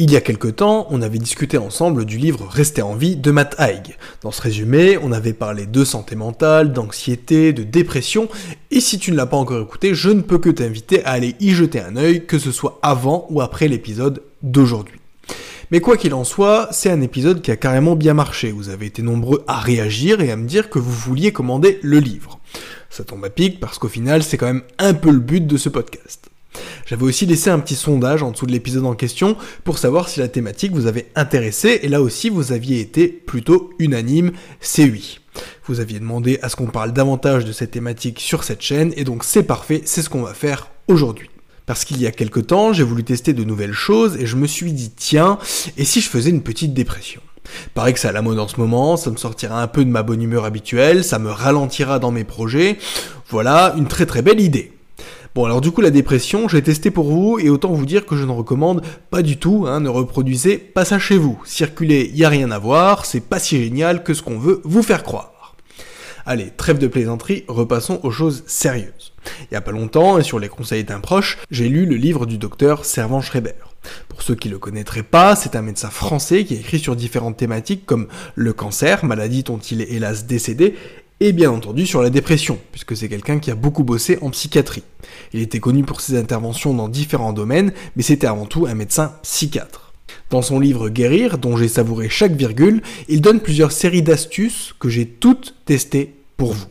Il y a quelque temps, on avait discuté ensemble du livre Rester en vie de Matt Haig. Dans ce résumé, on avait parlé de santé mentale, d'anxiété, de dépression, et si tu ne l'as pas encore écouté, je ne peux que t'inviter à aller y jeter un œil, que ce soit avant ou après l'épisode d'aujourd'hui. Mais quoi qu'il en soit, c'est un épisode qui a carrément bien marché. Vous avez été nombreux à réagir et à me dire que vous vouliez commander le livre. Ça tombe à pic parce qu'au final, c'est quand même un peu le but de ce podcast. J'avais aussi laissé un petit sondage en dessous de l'épisode en question pour savoir si la thématique vous avait intéressé et là aussi vous aviez été plutôt unanime, c'est oui. Vous aviez demandé à ce qu'on parle davantage de cette thématique sur cette chaîne et donc c'est parfait, c'est ce qu'on va faire aujourd'hui. Parce qu'il y a quelque temps, j'ai voulu tester de nouvelles choses et je me suis dit tiens, et si je faisais une petite dépression? Pareil que c'est à la mode en ce moment, ça me sortira un peu de ma bonne humeur habituelle, ça me ralentira dans mes projets. Voilà, une très très belle idée. Bon alors du coup la dépression, j'ai testé pour vous et autant vous dire que je ne recommande pas du tout, hein, ne reproduisez pas ça chez vous. Circuler, y a rien à voir, c'est pas si génial que ce qu'on veut vous faire croire. Allez, trêve de plaisanterie, repassons aux choses sérieuses. Il y a pas longtemps, et sur les conseils d'un proche, j'ai lu le livre du docteur Servan Schreiber. Pour ceux qui le connaîtraient pas, c'est un médecin français qui a écrit sur différentes thématiques comme le cancer, maladie dont il est hélas décédé, et bien entendu sur la dépression, puisque c'est quelqu'un qui a beaucoup bossé en psychiatrie. Il était connu pour ses interventions dans différents domaines, mais c'était avant tout un médecin psychiatre. Dans son livre Guérir, dont j'ai savouré chaque virgule, il donne plusieurs séries d'astuces que j'ai toutes testées pour vous.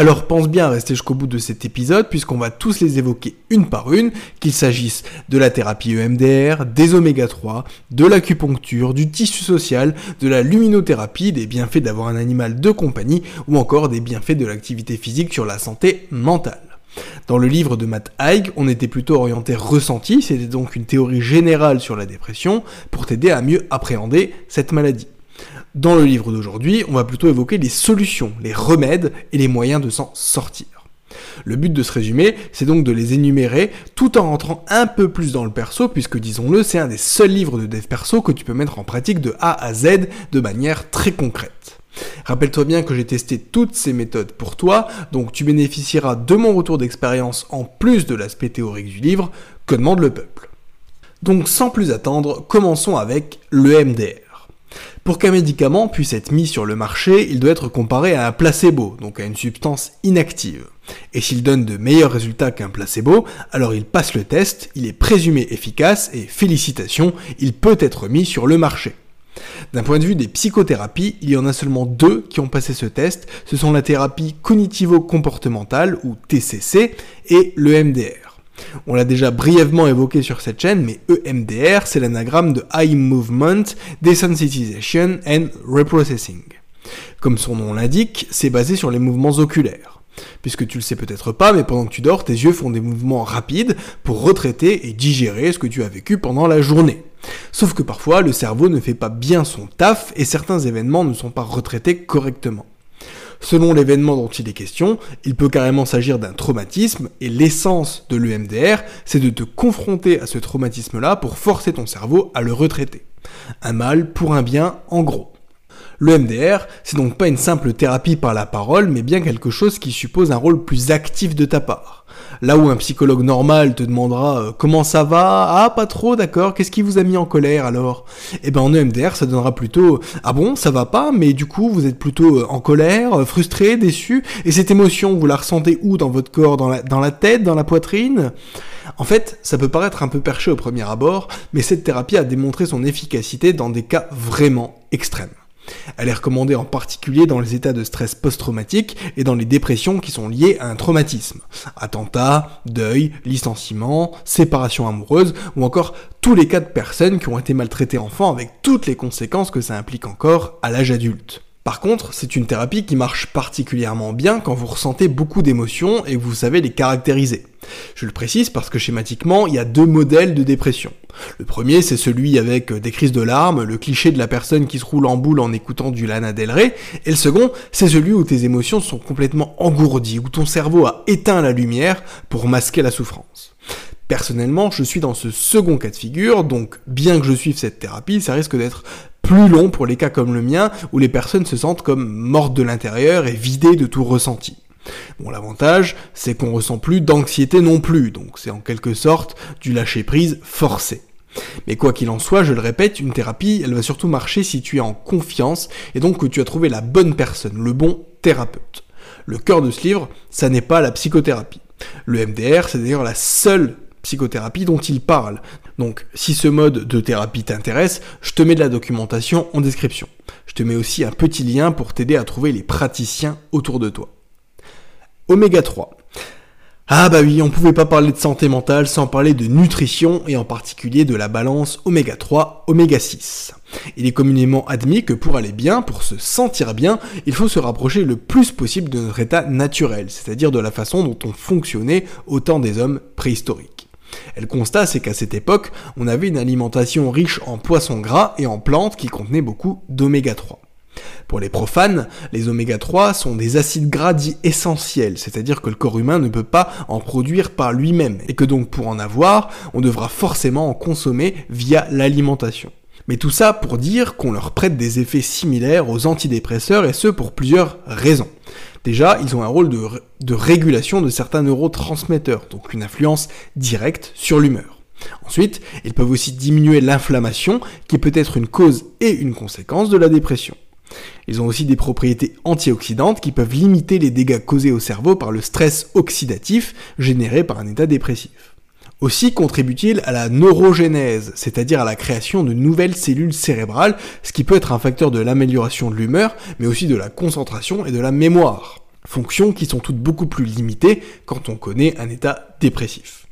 Alors pense bien à rester jusqu'au bout de cet épisode puisqu'on va tous les évoquer une par une, qu'il s'agisse de la thérapie EMDR, des oméga 3, de l'acupuncture, du tissu social, de la luminothérapie, des bienfaits d'avoir un animal de compagnie ou encore des bienfaits de l'activité physique sur la santé mentale. Dans le livre de Matt Haig, on était plutôt orienté ressenti, c'était donc une théorie générale sur la dépression pour t'aider à mieux appréhender cette maladie. Dans le livre d'aujourd'hui, on va plutôt évoquer les solutions, les remèdes et les moyens de s'en sortir. Le but de ce résumé, c'est donc de les énumérer tout en rentrant un peu plus dans le perso, puisque disons-le, c'est un des seuls livres de dev perso que tu peux mettre en pratique de A à Z de manière très concrète. Rappelle-toi bien que j'ai testé toutes ces méthodes pour toi, donc tu bénéficieras de mon retour d'expérience en plus de l'aspect théorique du livre que demande le peuple. Donc sans plus attendre, commençons avec le MDR. Pour qu'un médicament puisse être mis sur le marché, il doit être comparé à un placebo, donc à une substance inactive. Et s'il donne de meilleurs résultats qu'un placebo, alors il passe le test, il est présumé efficace et félicitations, il peut être mis sur le marché. D'un point de vue des psychothérapies, il y en a seulement deux qui ont passé ce test, ce sont la thérapie cognitivo-comportementale ou TCC et le MDR. On l'a déjà brièvement évoqué sur cette chaîne, mais EMDR, c'est l'anagramme de Eye Movement Desensitization and Reprocessing. Comme son nom l'indique, c'est basé sur les mouvements oculaires. Puisque tu le sais peut-être pas, mais pendant que tu dors, tes yeux font des mouvements rapides pour retraiter et digérer ce que tu as vécu pendant la journée. Sauf que parfois, le cerveau ne fait pas bien son taf et certains événements ne sont pas retraités correctement. Selon l'événement dont il est question, il peut carrément s'agir d'un traumatisme, et l'essence de l'EMDR, c'est de te confronter à ce traumatisme-là pour forcer ton cerveau à le retraiter. Un mal pour un bien, en gros. Le MDR, c'est donc pas une simple thérapie par la parole, mais bien quelque chose qui suppose un rôle plus actif de ta part. Là où un psychologue normal te demandera euh, comment ça va, ah pas trop, d'accord, qu'est-ce qui vous a mis en colère alors? Eh ben en EMDR ça donnera plutôt ah bon ça va pas, mais du coup vous êtes plutôt euh, en colère, euh, frustré, déçu, et cette émotion vous la ressentez où? Dans votre corps, dans la tête, dans la poitrine? En fait, ça peut paraître un peu perché au premier abord, mais cette thérapie a démontré son efficacité dans des cas vraiment extrêmes. Elle est recommandée en particulier dans les états de stress post-traumatique et dans les dépressions qui sont liées à un traumatisme. Attentat, deuil, licenciement, séparation amoureuse ou encore tous les cas de personnes qui ont été maltraitées enfants avec toutes les conséquences que ça implique encore à l'âge adulte. Par contre, c'est une thérapie qui marche particulièrement bien quand vous ressentez beaucoup d'émotions et que vous savez les caractériser. Je le précise parce que schématiquement, il y a deux modèles de dépression. Le premier, c'est celui avec des crises de larmes, le cliché de la personne qui se roule en boule en écoutant du Lana Del Rey, et le second, c'est celui où tes émotions sont complètement engourdies, où ton cerveau a éteint la lumière pour masquer la souffrance. Personnellement, je suis dans ce second cas de figure, donc bien que je suive cette thérapie, ça risque d'être plus long pour les cas comme le mien, où les personnes se sentent comme mortes de l'intérieur et vidées de tout ressenti. Bon, l'avantage, c'est qu'on ressent plus d'anxiété non plus, donc c'est en quelque sorte du lâcher-prise forcé. Mais quoi qu'il en soit, je le répète, une thérapie, elle va surtout marcher si tu es en confiance et donc que tu as trouvé la bonne personne, le bon thérapeute. Le cœur de ce livre, ça n'est pas la psychothérapie. Le MDR, c'est d'ailleurs la seule psychothérapie dont il parle. Donc si ce mode de thérapie t'intéresse, je te mets de la documentation en description. Je te mets aussi un petit lien pour t'aider à trouver les praticiens autour de toi. Oméga 3. Ah bah oui, on pouvait pas parler de santé mentale sans parler de nutrition et en particulier de la balance oméga 3, oméga 6. Il est communément admis que pour aller bien, pour se sentir bien, il faut se rapprocher le plus possible de notre état naturel, c'est-à-dire de la façon dont on fonctionnait au temps des hommes préhistoriques. Et le constat, c'est qu'à cette époque, on avait une alimentation riche en poissons gras et en plantes qui contenaient beaucoup d'oméga 3. Pour les profanes, les oméga 3 sont des acides gras dits essentiels, c'est-à-dire que le corps humain ne peut pas en produire par lui-même, et que donc pour en avoir, on devra forcément en consommer via l'alimentation. Mais tout ça pour dire qu'on leur prête des effets similaires aux antidépresseurs, et ce pour plusieurs raisons. Déjà, ils ont un rôle de, régulation de certains neurotransmetteurs, donc une influence directe sur l'humeur. Ensuite, ils peuvent aussi diminuer l'inflammation, qui peut être une cause et une conséquence de la dépression. Ils ont aussi des propriétés antioxydantes qui peuvent limiter les dégâts causés au cerveau par le stress oxydatif généré par un état dépressif. Aussi contribue-t-il à la neurogénèse, c'est-à-dire à la création de nouvelles cellules cérébrales, ce qui peut être un facteur de l'amélioration de l'humeur, mais aussi de la concentration et de la mémoire. Fonctions qui sont toutes beaucoup plus limitées quand on connaît un état dépressif.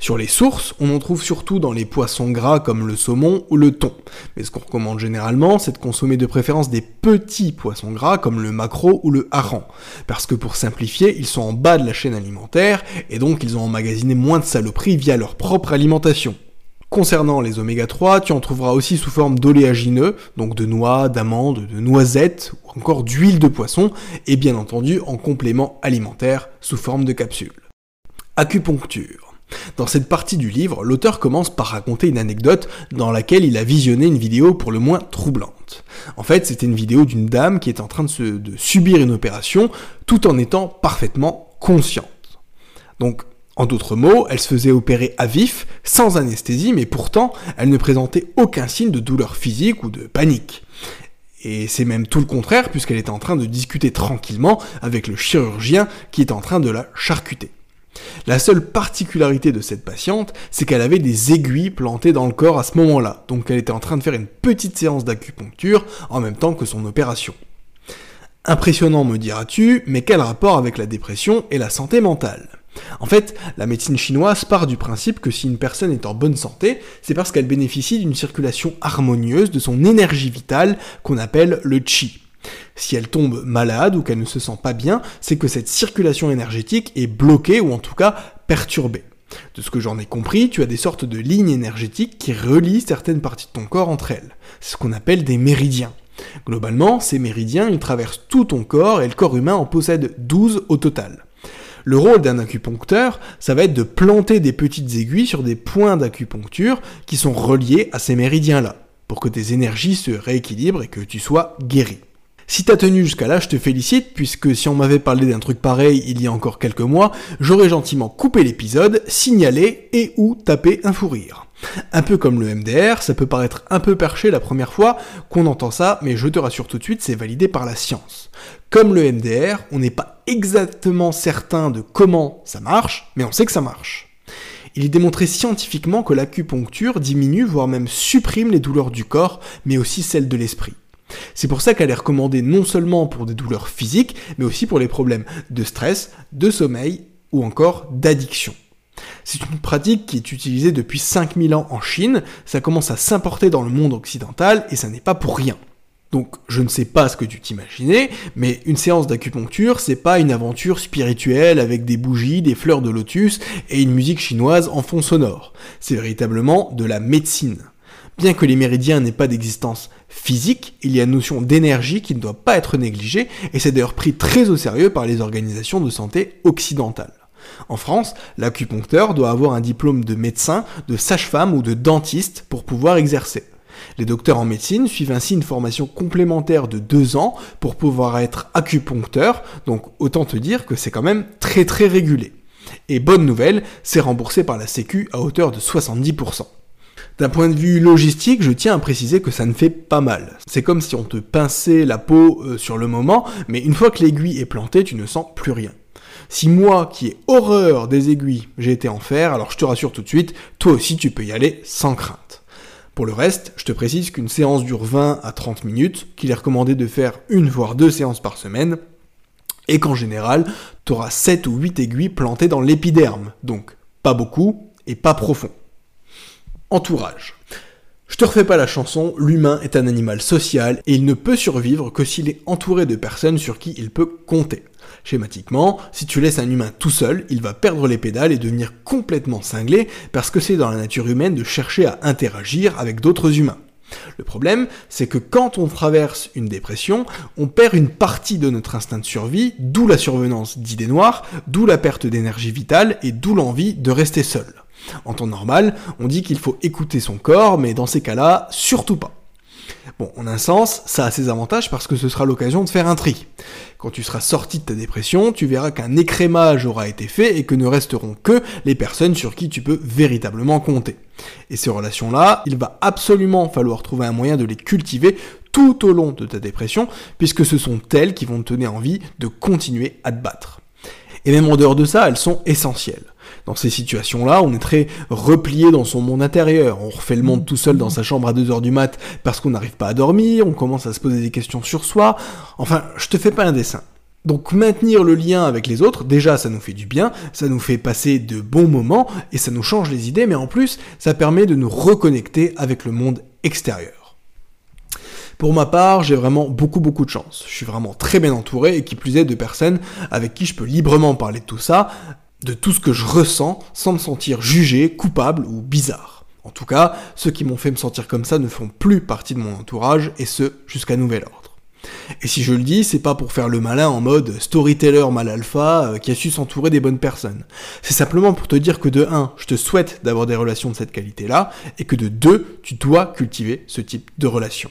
Sur les sources, on en trouve surtout dans les poissons gras comme le saumon ou le thon. Mais ce qu'on recommande généralement, c'est de consommer de préférence des petits poissons gras comme le maquereau ou le hareng. Parce que pour simplifier, ils sont en bas de la chaîne alimentaire et donc ils ont emmagasiné moins de saloperies via leur propre alimentation. Concernant les oméga 3, tu en trouveras aussi sous forme d'oléagineux, donc de noix, d'amandes, de noisettes ou encore d'huile de poisson, et bien entendu en complément alimentaire sous forme de capsules. Acupuncture. Dans cette partie du livre, l'auteur commence par raconter une anecdote dans laquelle il a visionné une vidéo pour le moins troublante. En fait, c'était une vidéo d'une dame qui est en train de, subir une opération tout en étant parfaitement consciente. Donc, en d'autres mots, elle se faisait opérer à vif, sans anesthésie, mais pourtant, elle ne présentait aucun signe de douleur physique ou de panique. Et c'est même tout le contraire, puisqu'elle était en train de discuter tranquillement avec le chirurgien qui est en train de la charcuter. La seule particularité de cette patiente, c'est qu'elle avait des aiguilles plantées dans le corps à ce moment-là, donc elle était en train de faire une petite séance d'acupuncture en même temps que son opération. Impressionnant me diras-tu, mais quel rapport avec la dépression et la santé mentale? En fait, la médecine chinoise part du principe que si une personne est en bonne santé, c'est parce qu'elle bénéficie d'une circulation harmonieuse de son énergie vitale qu'on appelle le qi. Si elle tombe malade ou qu'elle ne se sent pas bien, c'est que cette circulation énergétique est bloquée ou en tout cas perturbée. De ce que j'en ai compris, tu as des sortes de lignes énergétiques qui relient certaines parties de ton corps entre elles. C'est ce qu'on appelle des méridiens. Globalement, ces méridiens, ils traversent tout ton corps et le corps humain en possède 12 au total. Le rôle d'un acupuncteur, ça va être de planter des petites aiguilles sur des points d'acupuncture qui sont reliés à ces méridiens-là. pour que tes énergies se rééquilibrent et que tu sois guéri. Si t'as tenu jusqu'à là, je te félicite, puisque si on m'avait parlé d'un truc pareil il y a encore quelques mois, j'aurais gentiment coupé l'épisode, signalé et ou tapé un fou rire. Un peu comme le MDR, ça peut paraître un peu perché la première fois qu'on entend ça, mais je te rassure tout de suite, c'est validé par la science. Comme le MDR, on n'est pas exactement certain de comment ça marche, mais on sait que ça marche. Il est démontré scientifiquement que l'acupuncture diminue, voire même supprime les douleurs du corps, mais aussi celles de l'esprit. C'est pour ça qu'elle est recommandée non seulement pour des douleurs physiques, mais aussi pour les problèmes de stress, de sommeil ou encore d'addiction. C'est une pratique qui est utilisée depuis 5000 ans en Chine, ça commence à s'importer dans le monde occidental et ça n'est pas pour rien. Donc je ne sais pas ce que tu t'imaginais, mais une séance d'acupuncture, c'est pas une aventure spirituelle avec des bougies, des fleurs de lotus et une musique chinoise en fond sonore. C'est véritablement de la médecine. Bien que les méridiens n'aient pas d'existence physique, il y a une notion d'énergie qui ne doit pas être négligée, et c'est d'ailleurs pris très au sérieux par les organisations de santé occidentales. En France, l'acupuncteur doit avoir un diplôme de médecin, de sage-femme ou de dentiste pour pouvoir exercer. Les docteurs en médecine suivent ainsi une formation complémentaire de deux ans pour pouvoir être acupuncteur, donc autant te dire que c'est quand même très très régulé. Et bonne nouvelle, c'est remboursé par la Sécu à hauteur de 70%. D'un point de vue logistique, je tiens à préciser que ça ne fait pas mal. C'est comme si on te pinçait la peau euh, sur le moment, mais une fois que l'aiguille est plantée, tu ne sens plus rien. Si moi, qui ai horreur des aiguilles, j'ai été en fer, alors je te rassure tout de suite, toi aussi tu peux y aller sans crainte. Pour le reste, je te précise qu'une séance dure 20 à 30 minutes, qu'il est recommandé de faire une voire deux séances par semaine, et qu'en général, tu auras 7 ou 8 aiguilles plantées dans l'épiderme, donc pas beaucoup et pas profond. Entourage. Je te refais pas la chanson, l'humain est un animal social et il ne peut survivre que s'il est entouré de personnes sur qui il peut compter. Schématiquement, si tu laisses un humain tout seul, il va perdre les pédales et devenir complètement cinglé parce que c'est dans la nature humaine de chercher à interagir avec d'autres humains. Le problème, c'est que quand on traverse une dépression, on perd une partie de notre instinct de survie, d'où la survenance d'idées noires, d'où la perte d'énergie vitale et d'où l'envie de rester seul. En temps normal, on dit qu'il faut écouter son corps, mais dans ces cas-là, surtout pas. Bon, en un sens, ça a ses avantages parce que ce sera l'occasion de faire un tri. Quand tu seras sorti de ta dépression, tu verras qu'un écrémage aura été fait et que ne resteront que les personnes sur qui tu peux véritablement compter. Et ces relations-là, il va absolument falloir trouver un moyen de les cultiver tout au long de ta dépression, puisque ce sont elles qui vont te donner envie de continuer à te battre. Et même en dehors de ça, elles sont essentielles. Dans ces situations-là, on est très replié dans son monde intérieur. On refait le monde tout seul dans sa chambre à 2h du mat parce qu'on n'arrive pas à dormir, on commence à se poser des questions sur soi. Enfin, je te fais pas un dessin. Donc maintenir le lien avec les autres, déjà ça nous fait du bien, ça nous fait passer de bons moments et ça nous change les idées, mais en plus ça permet de nous reconnecter avec le monde extérieur. Pour ma part, j'ai vraiment beaucoup beaucoup de chance. Je suis vraiment très bien entouré et qui plus est de personnes avec qui je peux librement parler de tout ça, de tout ce que je ressens sans me sentir jugé, coupable ou bizarre. En tout cas, ceux qui m'ont fait me sentir comme ça ne font plus partie de mon entourage, et ce, jusqu'à nouvel ordre. Et si je le dis, c'est pas pour faire le malin en mode storyteller mal alpha euh, qui a su s'entourer des bonnes personnes. C'est simplement pour te dire que de 1, je te souhaite d'avoir des relations de cette qualité-là, et que de 2, tu dois cultiver ce type de relation.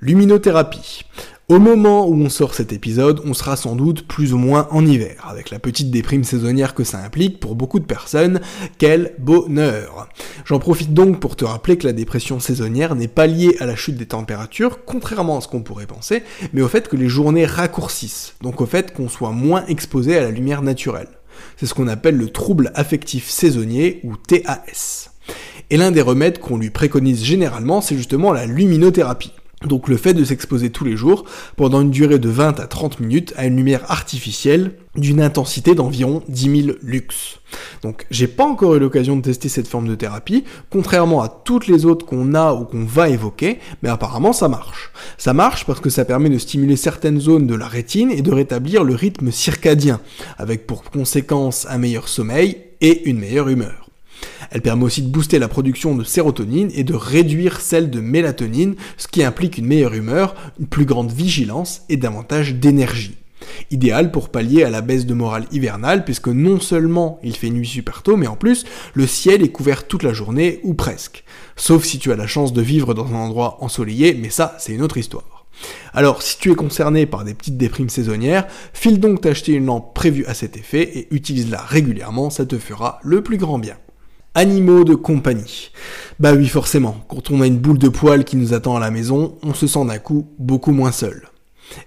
Luminothérapie. Au moment où on sort cet épisode, on sera sans doute plus ou moins en hiver, avec la petite déprime saisonnière que ça implique pour beaucoup de personnes. Quel bonheur J'en profite donc pour te rappeler que la dépression saisonnière n'est pas liée à la chute des températures, contrairement à ce qu'on pourrait penser, mais au fait que les journées raccourcissent, donc au fait qu'on soit moins exposé à la lumière naturelle. C'est ce qu'on appelle le trouble affectif saisonnier ou TAS. Et l'un des remèdes qu'on lui préconise généralement, c'est justement la luminothérapie. Donc le fait de s'exposer tous les jours pendant une durée de 20 à 30 minutes à une lumière artificielle d'une intensité d'environ 10 000 lux. Donc j'ai pas encore eu l'occasion de tester cette forme de thérapie, contrairement à toutes les autres qu'on a ou qu'on va évoquer, mais apparemment ça marche. Ça marche parce que ça permet de stimuler certaines zones de la rétine et de rétablir le rythme circadien, avec pour conséquence un meilleur sommeil et une meilleure humeur. Elle permet aussi de booster la production de sérotonine et de réduire celle de mélatonine, ce qui implique une meilleure humeur, une plus grande vigilance et davantage d'énergie. Idéal pour pallier à la baisse de morale hivernale, puisque non seulement il fait nuit super tôt, mais en plus, le ciel est couvert toute la journée, ou presque. Sauf si tu as la chance de vivre dans un endroit ensoleillé, mais ça, c'est une autre histoire. Alors, si tu es concerné par des petites déprimes saisonnières, file donc t'acheter une lampe prévue à cet effet et utilise-la régulièrement, ça te fera le plus grand bien. Animaux de compagnie. Bah oui, forcément, quand on a une boule de poils qui nous attend à la maison, on se sent d'un coup beaucoup moins seul.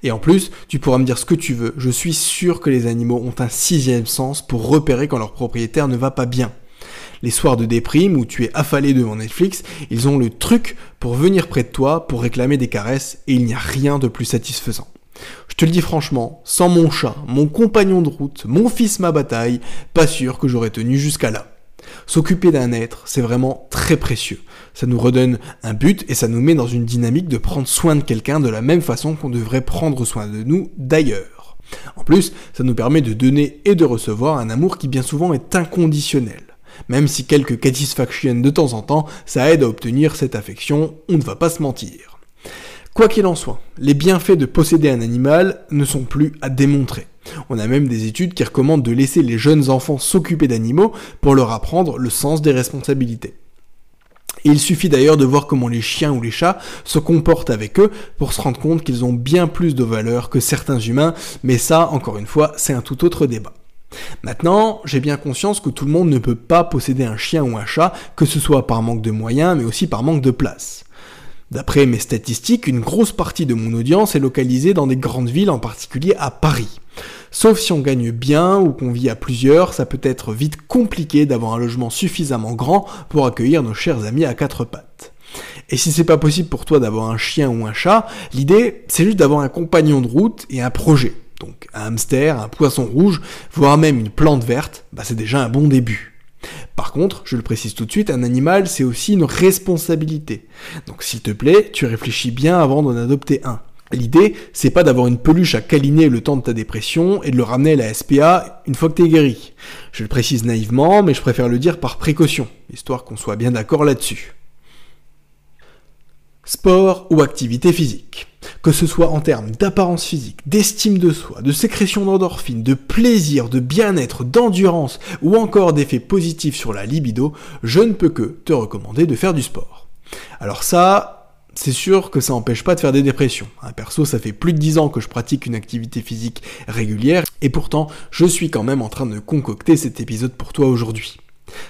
Et en plus, tu pourras me dire ce que tu veux, je suis sûr que les animaux ont un sixième sens pour repérer quand leur propriétaire ne va pas bien. Les soirs de déprime où tu es affalé devant Netflix, ils ont le truc pour venir près de toi, pour réclamer des caresses, et il n'y a rien de plus satisfaisant. Je te le dis franchement, sans mon chat, mon compagnon de route, mon fils ma bataille, pas sûr que j'aurais tenu jusqu'à là. S'occuper d'un être, c'est vraiment très précieux. Ça nous redonne un but et ça nous met dans une dynamique de prendre soin de quelqu'un de la même façon qu'on devrait prendre soin de nous d'ailleurs. En plus, ça nous permet de donner et de recevoir un amour qui bien souvent est inconditionnel. Même si quelques satisfaction de temps en temps, ça aide à obtenir cette affection, on ne va pas se mentir. Quoi qu'il en soit, les bienfaits de posséder un animal ne sont plus à démontrer. On a même des études qui recommandent de laisser les jeunes enfants s'occuper d'animaux pour leur apprendre le sens des responsabilités. Il suffit d'ailleurs de voir comment les chiens ou les chats se comportent avec eux pour se rendre compte qu'ils ont bien plus de valeur que certains humains, mais ça, encore une fois, c'est un tout autre débat. Maintenant, j'ai bien conscience que tout le monde ne peut pas posséder un chien ou un chat, que ce soit par manque de moyens, mais aussi par manque de place. D'après mes statistiques, une grosse partie de mon audience est localisée dans des grandes villes, en particulier à Paris. Sauf si on gagne bien ou qu'on vit à plusieurs, ça peut être vite compliqué d'avoir un logement suffisamment grand pour accueillir nos chers amis à quatre pattes. Et si c'est pas possible pour toi d'avoir un chien ou un chat, l'idée c'est juste d'avoir un compagnon de route et un projet. Donc un hamster, un poisson rouge, voire même une plante verte, bah c'est déjà un bon début. Par contre, je le précise tout de suite, un animal, c'est aussi une responsabilité. Donc s'il te plaît, tu réfléchis bien avant d'en adopter un. L'idée, c'est pas d'avoir une peluche à câliner le temps de ta dépression et de le ramener à la SPA une fois que t'es guéri. Je le précise naïvement, mais je préfère le dire par précaution, histoire qu'on soit bien d'accord là-dessus. Sport ou activité physique. Que ce soit en termes d'apparence physique, d'estime de soi, de sécrétion d'endorphine, de plaisir, de bien-être, d'endurance ou encore d'effets positifs sur la libido, je ne peux que te recommander de faire du sport. Alors ça, c'est sûr que ça n'empêche pas de faire des dépressions. Un perso, ça fait plus de 10 ans que je pratique une activité physique régulière, et pourtant, je suis quand même en train de concocter cet épisode pour toi aujourd'hui.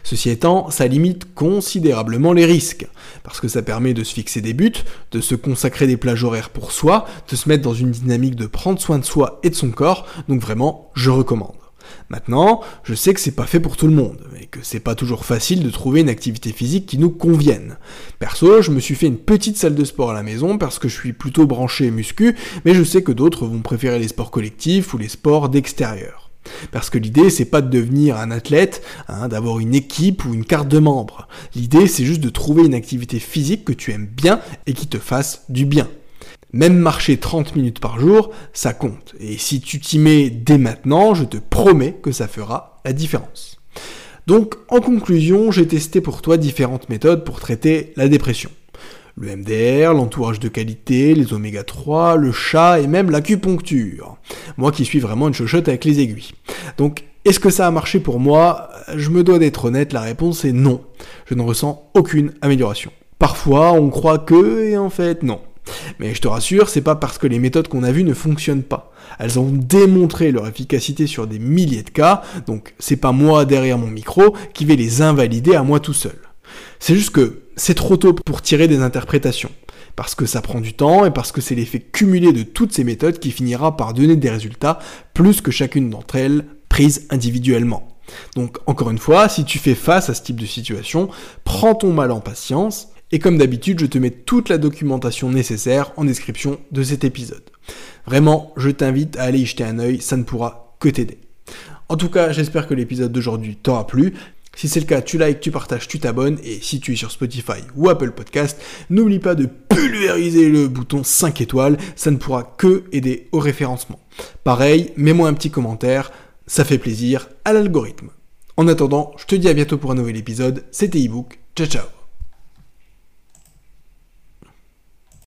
Ceci étant, ça limite considérablement les risques, parce que ça permet de se fixer des buts, de se consacrer des plages horaires pour soi, de se mettre dans une dynamique de prendre soin de soi et de son corps, donc vraiment, je recommande. Maintenant, je sais que c'est pas fait pour tout le monde, et que c'est pas toujours facile de trouver une activité physique qui nous convienne. Perso, je me suis fait une petite salle de sport à la maison parce que je suis plutôt branché muscu, mais je sais que d'autres vont préférer les sports collectifs ou les sports d'extérieur. Parce que l'idée, c'est pas de devenir un athlète, hein, d'avoir une équipe ou une carte de membre. L'idée, c'est juste de trouver une activité physique que tu aimes bien et qui te fasse du bien. Même marcher 30 minutes par jour, ça compte. Et si tu t'y mets dès maintenant, je te promets que ça fera la différence. Donc, en conclusion, j'ai testé pour toi différentes méthodes pour traiter la dépression le MDR, l'entourage de qualité, les oméga 3, le chat et même l'acupuncture. Moi qui suis vraiment une chochotte avec les aiguilles. Donc, est-ce que ça a marché pour moi? Je me dois d'être honnête, la réponse est non. Je ne ressens aucune amélioration. Parfois, on croit que, et en fait, non. Mais je te rassure, c'est pas parce que les méthodes qu'on a vues ne fonctionnent pas. Elles ont démontré leur efficacité sur des milliers de cas, donc c'est pas moi derrière mon micro qui vais les invalider à moi tout seul. C'est juste que c'est trop tôt pour tirer des interprétations. Parce que ça prend du temps et parce que c'est l'effet cumulé de toutes ces méthodes qui finira par donner des résultats plus que chacune d'entre elles prises individuellement. Donc encore une fois, si tu fais face à ce type de situation, prends ton mal en patience et comme d'habitude, je te mets toute la documentation nécessaire en description de cet épisode. Vraiment, je t'invite à aller y jeter un œil, ça ne pourra que t'aider. En tout cas, j'espère que l'épisode d'aujourd'hui t'aura plu. Si c'est le cas, tu likes, tu partages, tu t'abonnes, et si tu es sur Spotify ou Apple Podcast, n'oublie pas de pulvériser le bouton 5 étoiles, ça ne pourra que aider au référencement. Pareil, mets-moi un petit commentaire, ça fait plaisir à l'algorithme. En attendant, je te dis à bientôt pour un nouvel épisode, c'était ebook, ciao ciao